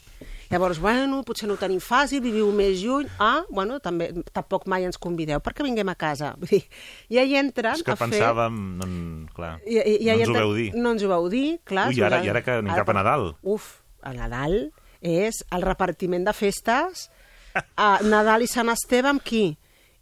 Llavors, bueno, potser no ho tenim fàcil, viviu més lluny. Ah, bueno, també, tampoc mai ens convideu perquè vinguem a casa. Vull dir, ja hi entren És que a fer... pensàvem... No, clar, I, i, no ja hi ens ho veu dir. No ens ho veu dir, clar. Ui, ara- i ara que anem cap a Nadal. Uf, a Nadal és el repartiment de festes a Nadal i Sant Esteve amb qui?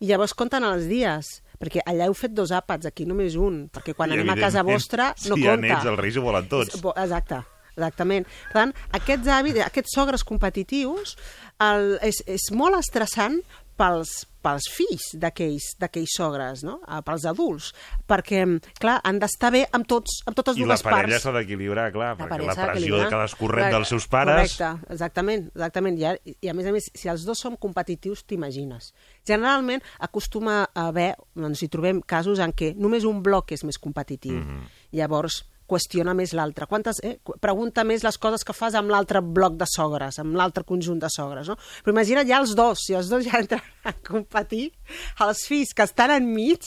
I llavors compten els dies, perquè allà heu fet dos àpats, aquí només un, perquè quan I, anem a casa vostra no si hi ha compta. nets, els reis ho volen tots. Exacte, exactament. Per tant, aquests hàbits, aquests sogres competitius el, és, és molt estressant pels, pels fills d'aquells sogres, no? Eh, pels adults, perquè, clar, han d'estar bé amb, tots, amb totes I la dues parella parts. s'ha d'equilibrar, clar, perquè parella la pressió de cadascú rep dels seus pares... Correcte, exactament, exactament. I, a, I a més a més, si els dos som competitius, t'imagines. Generalment acostuma a haver, ens hi trobem casos en què només un bloc és més competitiu. Mhm. Llavors, qüestiona més l'altre. Quantes, eh, pregunta més les coses que fas amb l'altre bloc de sogres, amb l'altre conjunt de sogres, no? Però imagina't ja els dos, si els dos ja entren a competir, els fills que estan enmig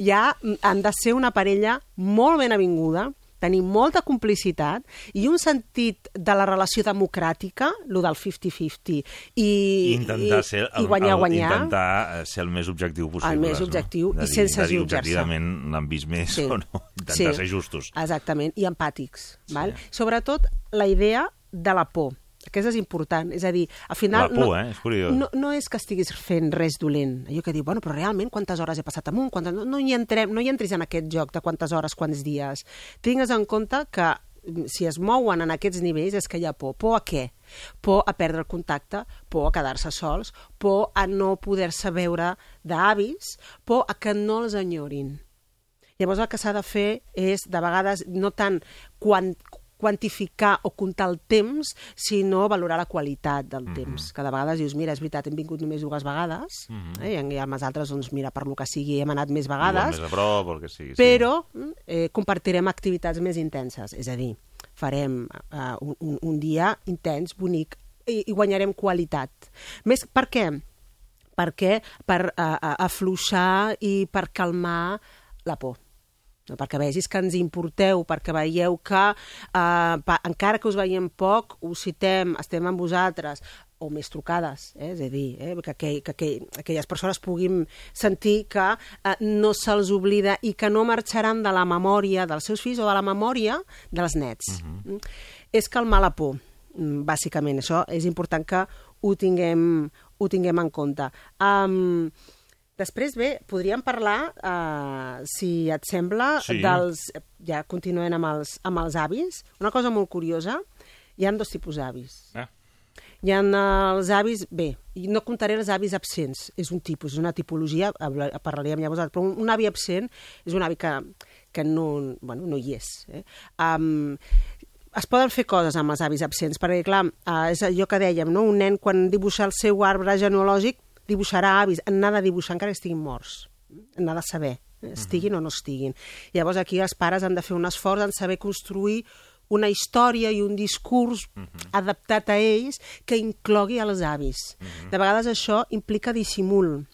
ja han de ser una parella molt ben avinguda, tenir molta complicitat i un sentit de la relació democràtica, lo del 50-50, i, I intentar ser i guanyar, el, guanyar. intentar ser el més objectiu possible. El més no? objectiu De i dir- sense jutjar-se. objectivament l'han vist més Sí. o no. Intentar ser justos. Exactament, i empàtics. Val? Sobretot la idea de la por. Aquesta és important. És a dir, al final... La por, no, eh? És curiós. No, no és que estiguis fent res dolent. Allò que diu, bueno, però realment quantes hores he passat amunt? Quantes... No, no, hi entrem, no hi entris en aquest joc de quantes hores, quants dies. Tingues en compte que mm, si es mouen en aquests nivells és que hi ha por. Por a què? Por a perdre el contacte, por a quedar-se sols, por a no poder-se veure d'avis, por a que no els enyorin. Llavors el que s'ha de fer és, de vegades, no tant quan, quantificar o comptar el temps, sinó valorar la qualitat del Mhm. temps. Que de vegades dius, mira, és veritat, hem vingut només dues vegades, Mhm. eh? i amb els altres, doncs, mira, per lo que sigui, hem anat més vegades, Més a prop, o el que sigui. però eh, compartirem activitats més intenses, és a dir, farem uh, un, un, un dia intens, bonic, i, i guanyarem qualitat. Més, per què? Perquè per uh, uh, afluixar i per calmar la por no, perquè vegis que ens importeu, perquè veieu que eh, pa, encara que us veiem poc, us citem, estem amb vosaltres, o més trucades, eh? és a dir, eh? que, que, que, que aquelles persones puguin sentir que eh, no se'ls oblida i que no marxaran de la memòria dels seus fills o de la memòria dels nets. Mm -hmm. És calmar la por, mm, bàsicament. Això és important que ho tinguem, ho tinguem en compte. Um, Després, bé, podríem parlar, eh, si et sembla, Sí. dels... Ja continuem amb els, amb els avis. Una cosa molt curiosa, hi han dos tipus d'avis. Ah. Hi ha els avis... Bé, no comptaré els avis absents. És un tipus, és una tipologia, parlaríem llavors, però un, un avi absent és un avi que, que no, bueno, no hi és. Eh? Um, es poden fer coses amb els avis absents, perquè, clar, uh, és allò que dèiem, no? un nen quan dibuixa el seu arbre genealògic dibuixarà avis, en n'ha de dibuixar encara que estiguin morts, n'ha de saber, eh, estiguin o no estiguin. Llavors aquí els pares han de fer un esforç en saber construir una història i un discurs adaptat a ells que inclogui els avis. De vegades això implica dissimul.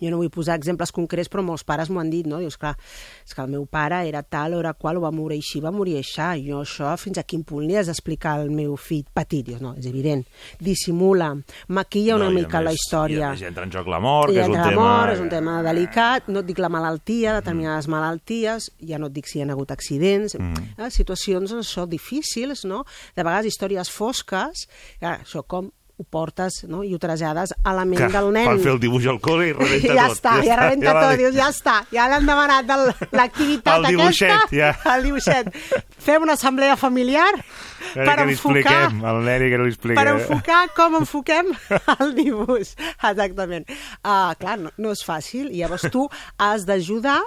Jo no vull posar exemples concrets, però molts pares m'ho han dit, no? Dius, clar, és que el meu pare era tal, o era qual, o va morir així, va morir així. Jo això, fins a quin punt li has d'explicar al meu fill petit? Dius, no, és evident. Dissimula, maquilla una No, mica la més- història. I entra en joc la mort, que és un tema... l'amor, és un tema delicat, no et dic la malaltia, determinades malalties, ja no et dic si hi ha hagut accidents, Mm. eh, situacions això difícils, no? de vegades històries fosques, eh, això com ho portes no? i ho trasllades a la ment que del nen. fan fer el dibuix al col·le i rebenta ja tot. està, ja, rebenta va tot, dius, ja està, ja l'han demanat el- l'activitat El dibuixet, aquesta, ja. el dibuixet. Fem una assemblea familiar Que per li enfocar al nen i que no li expliquem. per enfocar com enfoquem el dibuix. Exactament. Uh, clar, no, no és fàcil. I llavors tu has d'ajudar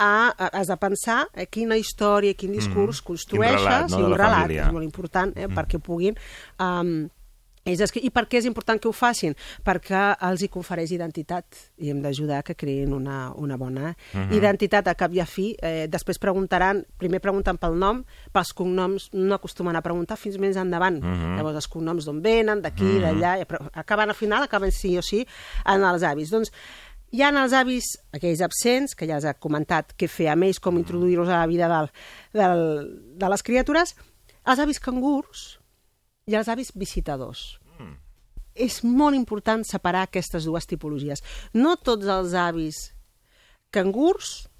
a, a, has de pensar a quina història, quin discurs construeixes, Mm. relat, no, i de un la relat, és molt important, eh, perquè puguin... Um, és I per què és important que ho facin? Perquè els hi confereix identitat i hem d'ajudar que creïn una, una bona Mhm. identitat a cap i a fi. Eh, després preguntaran, primer pregunten pel nom, pels cognoms no acostumen a preguntar fins més endavant. Mhm. Llavors els cognoms d'on venen, d'aquí, d'allà, i però acaben al final, acaben sí o sí en els avis. Doncs hi ha els avis, aquells absents, que ja els he comentat què fer amb ells, com introduir-los a la vida del, del, de les criatures, els avis cangurs i els avis visitadors. És molt important separar aquestes dues tipologies. No tots els avis cangurs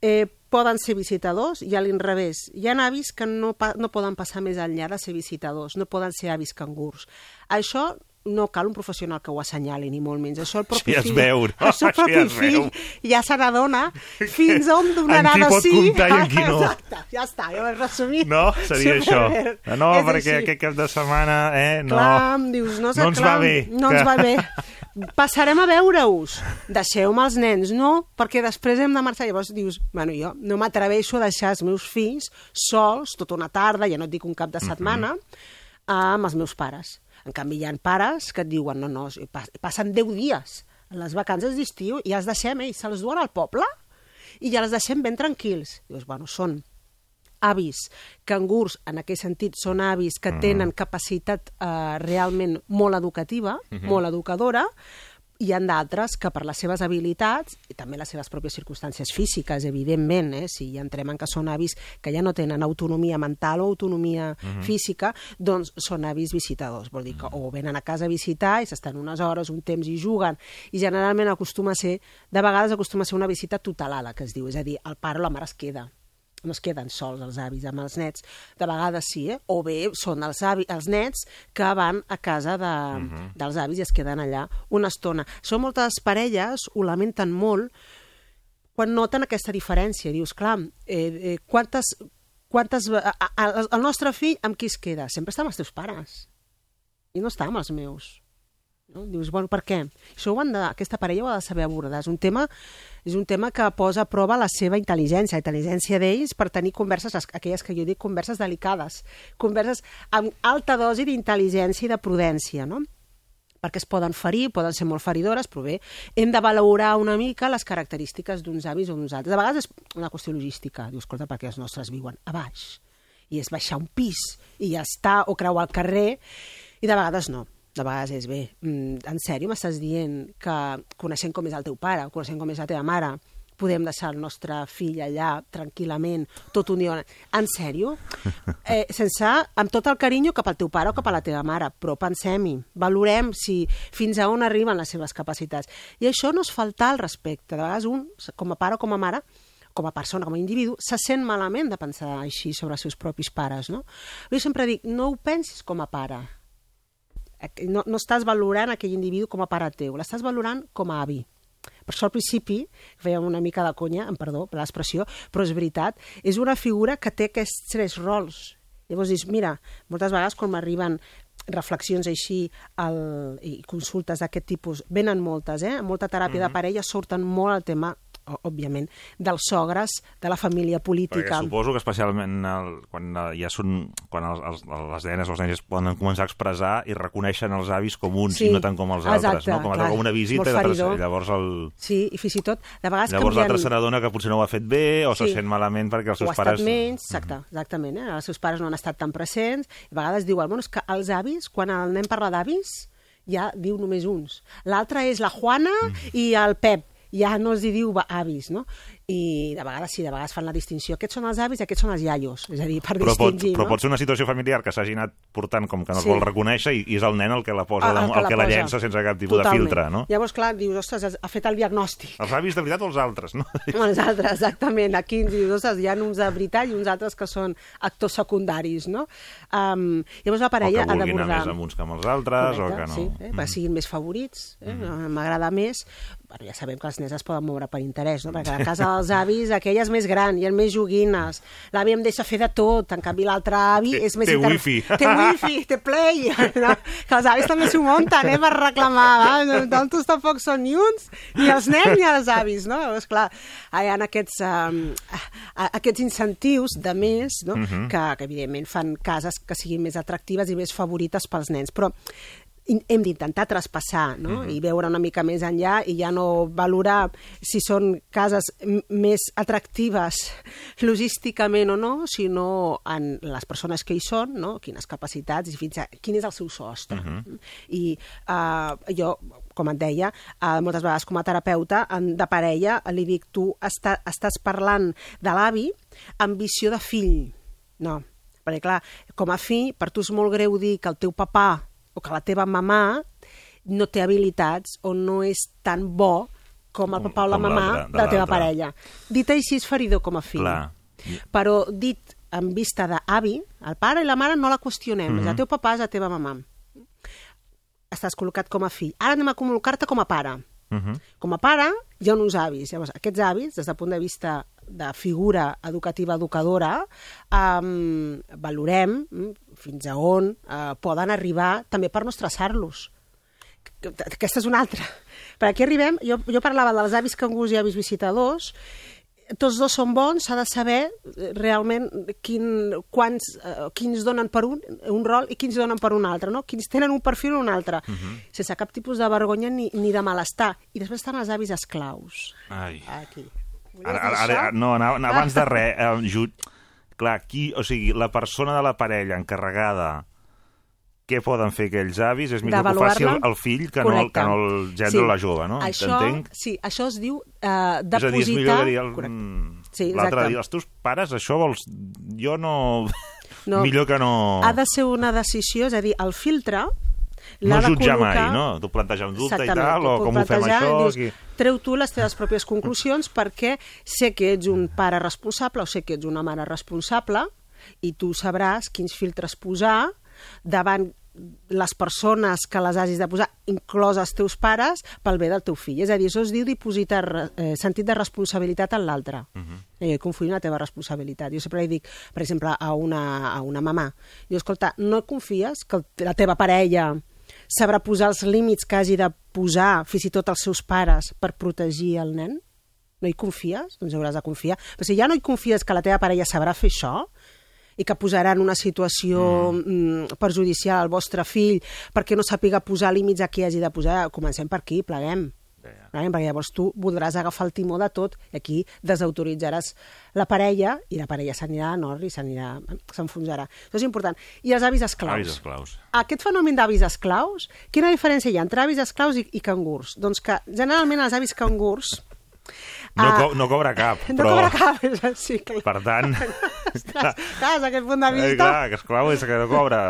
eh, poden ser visitadors i a l'inrevés. Hi ha avis que no, no poden passar més enllà de ser visitadors, no poden ser avis cangurs. Això no cal un professional que ho assenyali, ni molt menys. Això el propi es fill, veu, no? el seu propi es fill ja se n'adona fins on donarà En qui de pot sí. comptar i en qui no. Exacte, ja està, ja ho he resumit. No? Seria això. Superbé. No, És perquè així. aquest cap de setmana, eh, no. Clar, em dius, no, No ens clar, va bé, No ens va bé. Passarem a veure-us. Deixeu-me els nens, no? Perquè després hem de marxar. Llavors dius, bueno, jo no m'atreveixo a deixar els meus fills sols tota una tarda, ja no et dic un cap de setmana, amb els meus pares. En canvi, hi ha pares que et diuen, no, no, pas- passen 10 dies en les vacances d'estiu i els deixem, ells se'ls duen al poble i ja els deixem ben tranquils. Dius, bueno, són avis, cangurs, en aquest sentit, són avis que tenen capacitat eh, realment molt educativa, molt educadora, hi ha d'altres que per les seves habilitats i també les seves pròpies circumstàncies físiques, evidentment, eh, si ja entrem en que són avis que ja no tenen autonomia mental o autonomia física, doncs són avis visitadors. Vol dir que o venen a casa a visitar i s'estan unes hores, un temps i juguen, i generalment acostuma a ser, de vegades acostuma a ser una visita tutelada, que es diu, és a dir, el pare o la mare es queda no es queden sols els avis amb els nets, de vegades sí, eh? o bé són els, avi, els nets que van a casa de, dels avis i es queden allà una estona. Són moltes parelles, ho lamenten molt, quan noten aquesta diferència. Dius, clar, eh, eh, quantes, quantes, a, a, a, el nostre fill amb qui es queda? Sempre està amb els teus pares. I no està amb els meus. No? Dius, bueno, per què? Això ho han de, aquesta parella ho ha de saber abordar. És un tema, és un tema que posa a prova la seva intel·ligència, la intel·ligència d'ells per tenir converses, les- aquelles que jo dic converses delicades, converses amb alta dosi d'intel·ligència i de prudència, no? perquè es poden ferir, poden ser molt feridores, però bé, hem de valorar una mica les característiques d'uns avis o d'uns altres. De vegades és una qüestió logística. Dius, escolta, perquè els nostres viuen a baix i és baixar un pis i ja està, o creuar el carrer, i de vegades no. De vegades és bé. Mm, en sèrio m'estàs dient que coneixent com és el teu pare, coneixent com és la teva mare, podem deixar el nostre fill allà tranquil·lament, tot un dia... En sèrio? Eh, sense, amb tot el carinyo cap al teu pare o cap a la teva mare, però pensem-hi, valorem si fins a on arriben les seves capacitats. I això no és faltar al respecte. De vegades un, com a pare o com a mare, com a persona, com a individu, se sent malament de pensar així sobre els seus propis pares, no? Jo sempre dic, no ho pensis com a pare. No, no estàs valorant aquell individu com a pare teu, l'estàs valorant com a avi. Per això al principi fèiem una mica de conya, em perdó per l'expressió, però és veritat, és una figura que té aquests tres rols. Llavors dius, mira, moltes vegades quan m'arriben reflexions així el, i consultes d'aquest tipus, venen moltes, eh? En molta teràpia de parella surten molt el tema òbviament, dels sogres, de la família Perquè política. suposo que especialment el, quan eh, ja són, quan els, els, les nenes o els nens poden començar a expressar i reconeixen els avis com uns Sí, i no tant com els altres, exacte, no? Com, clar, com una visita i l'altre- llavors el, Sí, i fins i tot, de vegades llavors l'altre canvien... se n'adona que potser no ho ha fet bé o se Sí. sent malament perquè els o seus ha estat pares... menys, exacte, exactament, eh? els seus pares no han estat tan presents, i a vegades diuen, bueno, és que els avis, quan el nen parla d'avis, ja diu només uns. L'altre és la Juana Mm. i el Pep, ja no els hi diu avis, no? I de vegades sí, de vegades fan la distinció. Aquests són els avis i aquests són els iaios, és a dir, per Però pot, distingir, però no? pot ser una situació familiar que s'hagi anat portant com que no es Sí. vol reconèixer i, i és el nen el que la posa, Ah, damunt- el, la que la posa. llença sense cap tipus Totalment. de filtre, no? Llavors, clar, dius, ostres, ha fet el diagnòstic. Els avis de veritat o els altres, no? Els altres, exactament. Aquí ens dius, ostres, hi ha uns de veritat i uns altres que són actors secundaris, no? Um, llavors la o que parella ha vulguin anar d'abordar... més amb uns que amb els altres, o que no. Sí, eh? perquè siguin més favorits, eh? m'agrada més. Bueno, ja sabem que els nens es poden moure per interès, no? perquè a la casa dels avis aquella és més gran, hi ha més joguines, l'avi em deixa fer de tot, en canvi l'altre avi Té- és més... té wifi. Té wifi, té play, no? que els avis també s'ho munten eh? per reclamar, va? nosaltres tampoc són ni uns, ni els nens ni els avis, no? Llavors, clar, hi ha aquests, um, aquests incentius de més, no? que, que evidentment fan cases que siguin més atractives i més favorites pels nens, però hem d'intentar traspassar no? i veure una mica més enllà i ja no valorar si són cases més atractives logísticament o no, sinó en les persones que hi són, no? quines capacitats i fins a quin és el seu sostre. I uh, jo, com et deia, uh, moltes vegades com a terapeuta en, de parella li dic, tu està, estàs parlant de l'avi amb visió de fill. No, perquè clar, com a fill, per tu és molt greu dir que el teu papà o que la teva mamà no té habilitats o no és tan bo com el papà o la com mamà de de la teva parella. Dit així és feridor com a fill. Clar. Però dit en vista d'avi, el pare i la mare no la qüestionem. Mhm. És el teu papà, és la teva mamà. Estàs col·locat com a fill. Ara anem a col·locar-te com a pare. Uh -huh. Com a pare, hi ha uns avis. Llavors, aquests avis, des del punt de vista de figura educativa educadora, um, valorem mm, fins a on uh, poden arribar també per no estressar-los. Que- que- Aquesta és una altra. Per aquí arribem, jo, jo parlava dels avis cangurs i avis visitadors, tots dos són bons, s'ha de saber eh, realment quin, quants, eh, quins donen per un, un rol i quins donen per un altre, no? quins tenen un perfil o un altre, sense cap tipus de vergonya ni, ni de malestar. I després estan els avis esclaus. Ai. Aquí. Ara, ara, ara, no, anava- abans de res, eh, ju... clar, qui, o sigui, la persona de la parella encarregada què poden fer aquells avis? És millor que ho faci el, el fill que no, que no el gendre o la jove, no? Això, Entenc? sí, això es diu eh, És a dir, és depositar... millor que dir... El, Correcte. Sí, L'altre dir, els teus pares, això vols... Jo no... No. millor que no... Ha de ser una decisió, és a dir, el filtre no de jutjar col·locar... mai, no? Tu plantejar un dubte i Exactament, tal, o com ho fem això... Dius, Aquí... Treu tu les teves pròpies conclusions perquè sé que ets un pare responsable o sé que ets una mare responsable i tu sabràs quins filtres posar davant les persones que les hagis de posar, inclòs els teus pares, pel bé del teu fill. És a dir, això es diu dipositar eh, sentit de responsabilitat en l'altre. Uh -huh. eh, confiar en la teva responsabilitat. Jo sempre li dic, per exemple, a una, a una mamà, diu, escolta, no confies que la teva parella sabrà posar els límits que hagi de posar, fins i tot els seus pares, per protegir el nen? No hi confies? Doncs hauràs de confiar. Però si ja no hi confies que la teva parella sabrà fer això, i que posarà en una situació mm. perjudicial al vostre fill perquè no sàpiga posar límits a qui hagi de posar, comencem per aquí, pleguem. Pleguem, perquè llavors tu voldràs agafar el timó de tot i aquí desautoritzaràs la parella i la parella s'anirà a nord i s'enfonsarà. Això és important. I els avis esclaus. Avis esclaus. Aquest fenomen d'avis esclaus, quina diferència hi ha entre avis esclaus i, i cangurs? Doncs que generalment els avis cangurs... No, ah, co no cobra cap, no però... cobra cap, és així, clar. Per tant... Clar, des d'aquest punt de Eh, vista... clar, que esclau és que no cobra...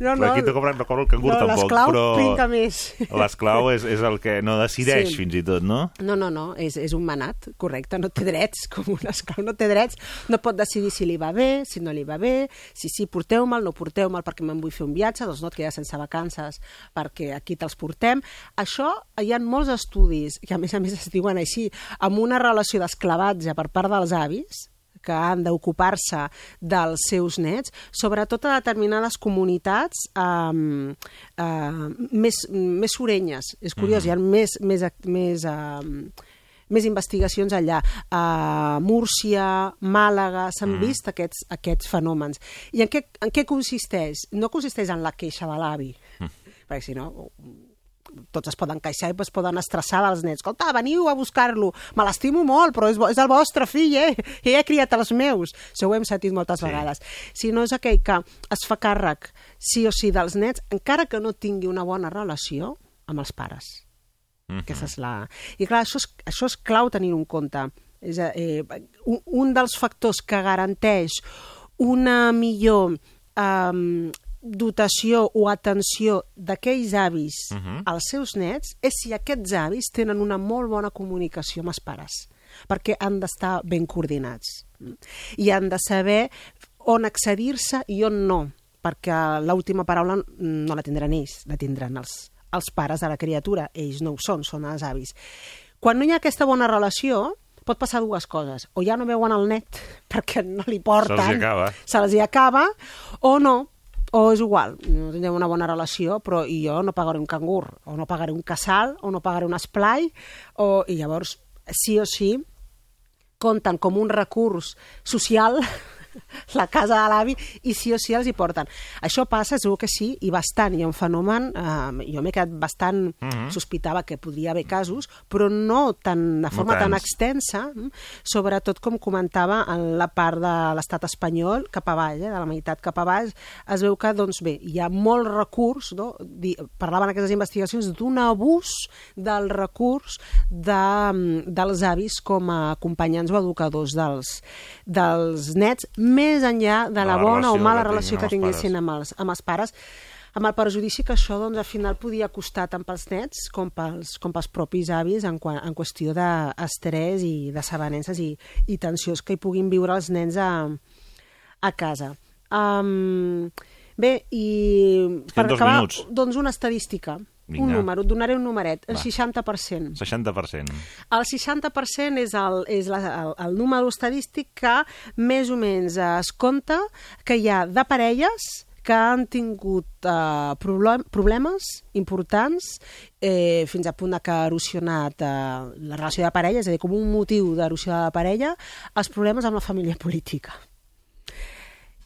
No, no, Aquí no cobra, no cobra el cangur no, tampoc, l'esclau però... brinca més. L'esclau és, és el que no decideix Sí. fins i tot, no? No, no, no, és, és un manat, correcte, no té drets, com un esclau no té drets, no pot decidir si li va bé, si no li va bé, si sí, porteu-me'l, no porteu-me'l perquè me'n vull fer un viatge, doncs no et quedes sense vacances perquè aquí te'ls portem. Això, hi ha molts estudis, que a més a més es diuen així, amb una relació d'esclavatge per part dels avis, que han d'ocupar-se dels seus nets, sobretot a determinades comunitats um, uh, més, més surenyes. És curiós, hi ha més, més, més, uh, més investigacions allà. A Múrcia, Màlaga, s'han mm. vist aquests, aquests fenòmens. I en què, en què consisteix? No consisteix en la queixa de l'avi, mm. perquè si no tots es poden queixar i es poden estressar dels nets. Escolta, veniu a buscar-lo. Me l'estimo molt, però és, és el vostre fill, eh? Ell ha criat els meus. Això ho hem sentit moltes Sí. vegades. Si no és aquell que es fa càrrec sí o sí dels nets, encara que no tingui una bona relació amb els pares. Mhm. Aquesta és la... I clar, això és, això és clau tenir en compte. És, eh, un, un dels factors que garanteix una millor eh, dotació o atenció d'aquells avis Mhm. als seus nets és si aquests avis tenen una molt bona comunicació amb els pares perquè han d'estar ben coordinats i han de saber on accedir-se i on no perquè l'última paraula no la tindran ells, la tindran els, els pares de la criatura, ells no ho són, són els avis. Quan no hi ha aquesta bona relació, pot passar dues coses. O ja no veuen el net perquè no li porten... Se'ls acaba. Se'ls hi acaba, o no, o és igual, no tindrem una bona relació, però i jo no pagaré un cangur, o no pagaré un casal, o no pagaré un esplai, o, i llavors, sí o sí, compten com un recurs social la casa de l'avi i sí o sí els hi porten. Això passa, segur que sí, i bastant. Hi ha un fenomen, eh, jo m'he quedat bastant... Mhm. sospitava que podria haver casos, però no tan, de forma tan extensa, mm, sobretot com comentava en la part de l'estat espanyol, cap avall, eh, de la meitat cap avall, es veu que, doncs bé, hi ha molt recurs, no? Di, parlaven aquestes investigacions d'un abús del recurs de, mm, dels avis com a acompanyants o educadors dels, dels nets, més enllà de la, la bona o mala que relació que tinguessin amb els, amb els pares, amb el perjudici que això doncs, al final podia costar tant pels nets com pels, com pels propis avis en, qua- en qüestió d'estrès i de sabanences i, i tensions que hi puguin viure els nens a, a casa. Um, bé, i per acabar, minuts. doncs una estadística, Vinga. un número, donaré un numeret, el Va. 60%. 60%. El 60% és, el, és la, el, el número estadístic que més o menys es compta que hi ha de parelles que han tingut eh, problem, problemes importants eh, fins a punt que ha erosionat eh, la relació de parella, és a dir, com un motiu d'erosió de la parella, els problemes amb la família política.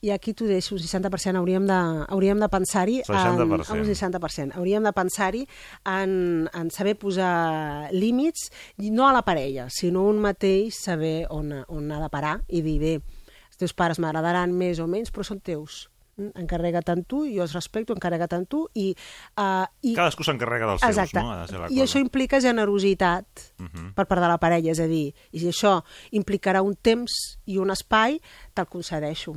I aquí t'ho deixo, un 60% hauríem de, hauríem de pensar-hi... en- 60%. Un 60%. Hauríem de pensar-hi en, en saber posar límits, no a la parella, sinó un mateix saber on, on ha de parar i dir, bé, els teus pares m'agradaran més o menys, però són teus. Mm, Encarrega't en tu, jo els respecto, encarrega't en tu, i... Uh, i Cadascú s'encarrega dels seus, Exacte. no? Ha de ser la I cosa. això implica generositat uh Mhm. per part de la parella, és a dir, i si això implicarà un temps i un espai, te'l concedeixo.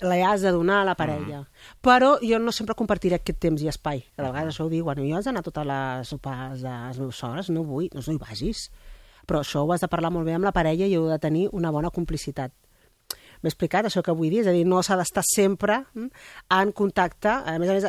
La has de donar a la parella. Però jo no sempre compartiré aquest temps i espai. De vegades això ho diuen, jo has d'anar a totes les sopars dels meus sogres, no vull, no, no hi vagis. Però això ho has de parlar molt bé amb la parella i heu de tenir una bona complicitat. M'he explicat això que vull dir, és a dir, no s'ha d'estar sempre mm, en contacte, a més a més,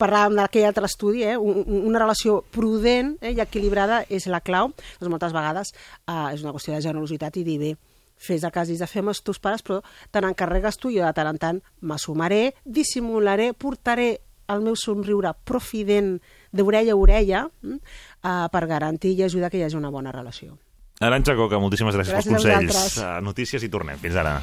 parlàvem d'aquell altre estudi, eh, un- un- una relació prudent eh, i equilibrada és la clau, doncs moltes vegades eh, és una qüestió de generositat i dir bé, fes el que hagis de fer amb els teus pares, però te n'encarregues tu i jo de tant en tant m'assumaré, dissimularé, portaré el meu somriure profident d'orella a orella mm, eh, per garantir i ajudar que hi hagi una bona relació. Arantxa Coca, moltíssimes gràcies, Gràcies pels consells. Uh, notícies i tornem. Fins ara.